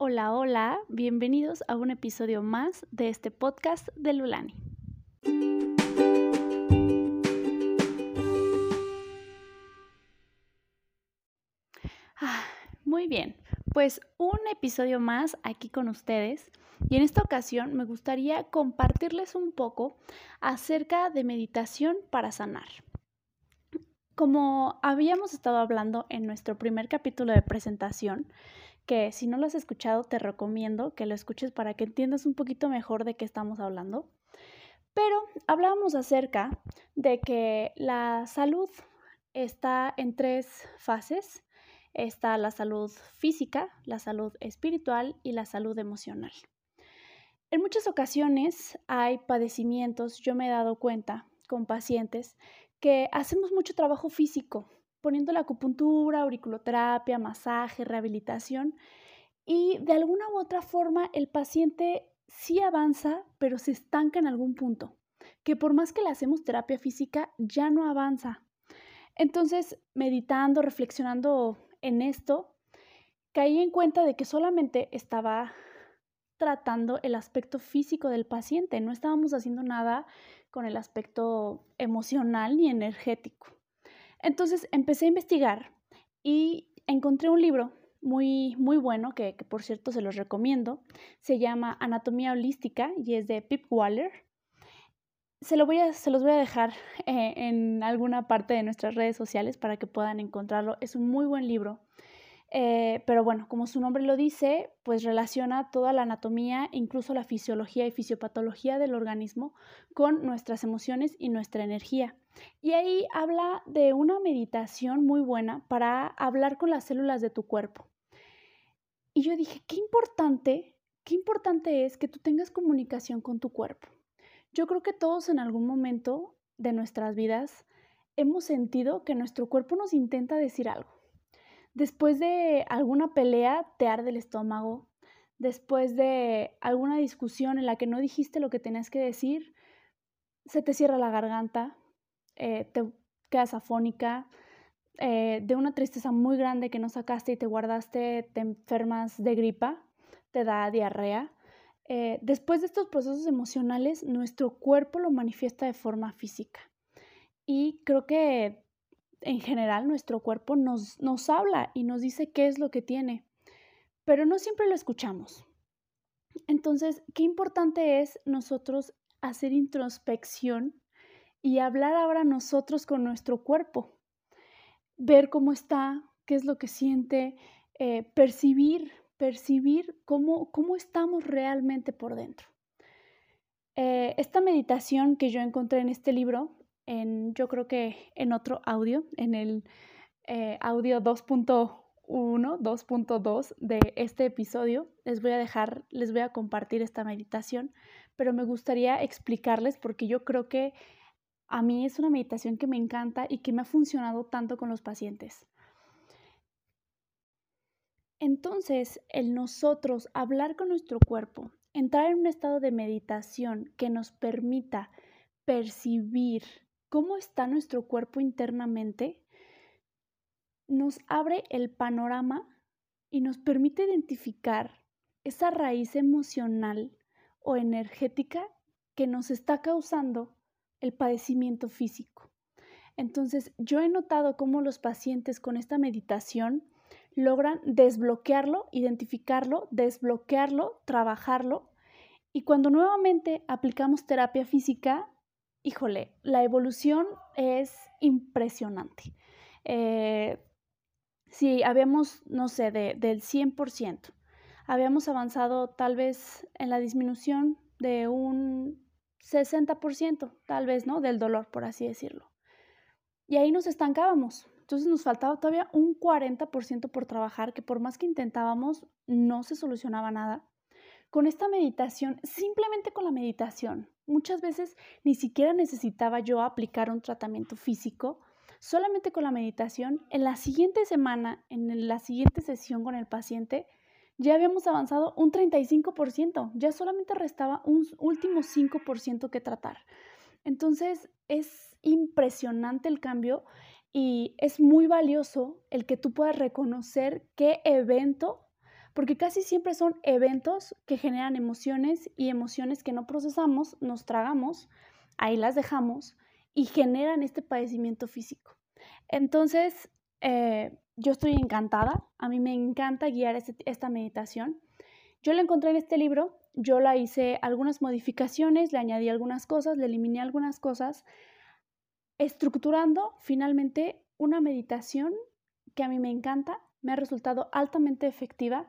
Hola, hola, bienvenidos a un episodio más de este podcast de Lulani. Ah, muy bien, pues un episodio más aquí con ustedes y en esta ocasión me gustaría compartirles un poco acerca de meditación para sanar. Como habíamos estado hablando en nuestro primer capítulo de presentación, que si no lo has escuchado te recomiendo que lo escuches para que entiendas un poquito mejor de qué estamos hablando. Pero hablábamos acerca de que la salud está en tres fases. Está la salud física, la salud espiritual y la salud emocional. En muchas ocasiones hay padecimientos, yo me he dado cuenta con pacientes, que hacemos mucho trabajo físico, poniendo la acupuntura, auriculoterapia, masaje, rehabilitación. Y de alguna u otra forma el paciente sí avanza, pero se estanca en algún punto, que por más que le hacemos terapia física, ya no avanza. Entonces, meditando, reflexionando en esto, caí en cuenta de que solamente estaba tratando el aspecto físico del paciente, no estábamos haciendo nada con el aspecto emocional ni energético. Entonces empecé a investigar y encontré un libro muy, muy bueno, que, por cierto se los recomiendo. Se llama Anatomía Holística y es de Pip Waller. Se, lo voy a, se los voy a dejar eh, en alguna parte de nuestras redes sociales para que puedan encontrarlo. Es un muy buen libro eh, pero bueno, como su nombre lo dice, pues relaciona toda la anatomía, incluso la fisiología y fisiopatología del organismo con nuestras emociones y nuestra energía. Y ahí habla de una meditación muy buena para hablar con las células de tu cuerpo. Y yo dije, qué importante, qué importante es que tú tengas comunicación con tu cuerpo. Yo creo que todos en algún momento de nuestras vidas hemos sentido que nuestro cuerpo nos intenta decir algo Después de alguna pelea te arde el estómago, después de alguna discusión en la que no dijiste lo que tenías que decir, se te cierra la garganta, eh, te quedas afónica, eh, de una tristeza muy grande que no sacaste y te guardaste, te enfermas de gripa, te da diarrea. Eh, después de estos procesos emocionales, nuestro cuerpo lo manifiesta de forma física. Y creo que en general nuestro cuerpo nos, nos habla y nos dice qué es lo que tiene, pero no siempre lo escuchamos. Entonces, qué importante es nosotros hacer introspección y hablar ahora nosotros con nuestro cuerpo, ver cómo está, qué es lo que siente, eh, percibir, percibir cómo, cómo estamos realmente por dentro. Eh, esta meditación que yo encontré en este libro en, yo creo que en otro audio, en el eh, audio 2.1, 2.2 de este episodio, les voy a dejar, les voy a compartir esta meditación, pero me gustaría explicarles porque yo creo que a mí es una meditación que me encanta y que me ha funcionado tanto con los pacientes. Entonces, el nosotros hablar con nuestro cuerpo, entrar en un estado de meditación que nos permita percibir cómo está nuestro cuerpo internamente, nos abre el panorama y nos permite identificar esa raíz emocional o energética que nos está causando el padecimiento físico. Entonces, yo he notado cómo los pacientes con esta meditación logran desbloquearlo, identificarlo, desbloquearlo, trabajarlo. Y cuando nuevamente aplicamos terapia física, híjole, la evolución es impresionante. Eh, si habíamos, no sé, del 100%, habíamos avanzado tal vez en la disminución de un 60%, tal vez, ¿no? Del dolor, por así decirlo. Y ahí nos estancábamos. Entonces nos faltaba todavía un 40% por trabajar, que por más que intentábamos, no se solucionaba nada con esta meditación, simplemente con la meditación. Muchas veces ni siquiera necesitaba yo aplicar un tratamiento físico, solamente con la meditación. En la siguiente semana, en la siguiente sesión con el paciente, ya habíamos avanzado un 35%, ya solamente restaba un último 5% que tratar. Entonces es impresionante el cambio y es muy valioso el que tú puedas reconocer qué evento porque casi siempre son eventos que generan emociones y emociones que no procesamos, nos tragamos, ahí las dejamos y generan este padecimiento físico. Entonces, eh, yo estoy encantada, a mí me encanta guiar este, esta meditación. Yo la encontré en este libro, yo la hice algunas modificaciones, le añadí algunas cosas, le eliminé algunas cosas, estructurando finalmente una meditación que a mí me encanta, me ha resultado altamente efectiva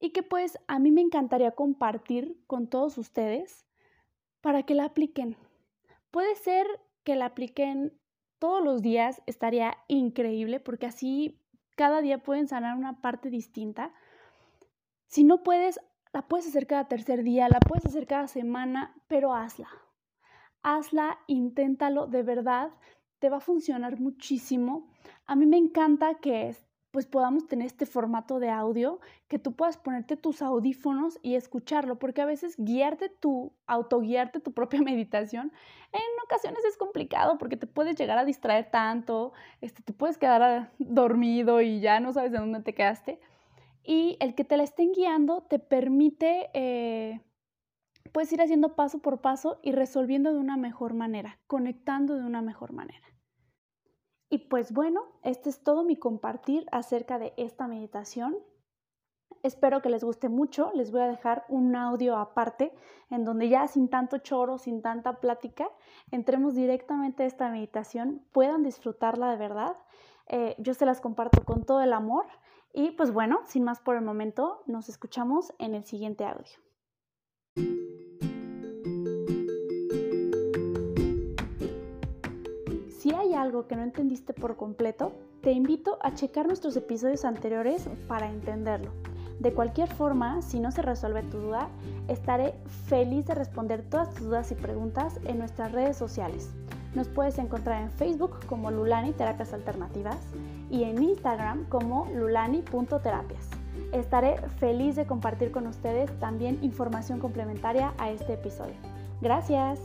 y que pues a mí me encantaría compartir con todos ustedes para que la apliquen. Puede ser que la apliquen todos los días, estaría increíble porque así cada día pueden sanar una parte distinta. Si no puedes, la puedes hacer cada tercer día, la puedes hacer cada semana, pero hazla. Hazla, inténtalo, de verdad, te va a funcionar muchísimo. A mí me encanta que pues podamos tener este formato de audio, que tú puedas ponerte tus audífonos y escucharlo, porque a veces guiarte tu, autoguiarte tu propia meditación, en ocasiones es complicado porque te puedes llegar a distraer tanto, este, te puedes quedar dormido y ya no sabes de dónde te quedaste. Y el que te la estén guiando te permite, eh, puedes ir haciendo paso por paso y resolviendo de una mejor manera, conectando de una mejor manera. Y pues bueno, este es todo mi compartir acerca de esta meditación. Espero que les guste mucho. Les voy a dejar un audio aparte en donde ya sin tanto choro, sin tanta plática, entremos directamente a esta meditación, puedan disfrutarla de verdad. Eh, yo se las comparto con todo el amor. Y pues bueno, sin más por el momento, nos escuchamos en el siguiente audio. Si hay algo que no entendiste por completo, te invito a checar nuestros episodios anteriores para entenderlo. De cualquier forma, si no se resuelve tu duda, estaré feliz de responder todas tus dudas y preguntas en nuestras redes sociales. Nos puedes encontrar en Facebook como Lulani Terapias Alternativas y en Instagram como lulani.terapias. Estaré feliz de compartir con ustedes también información complementaria a este episodio. Gracias.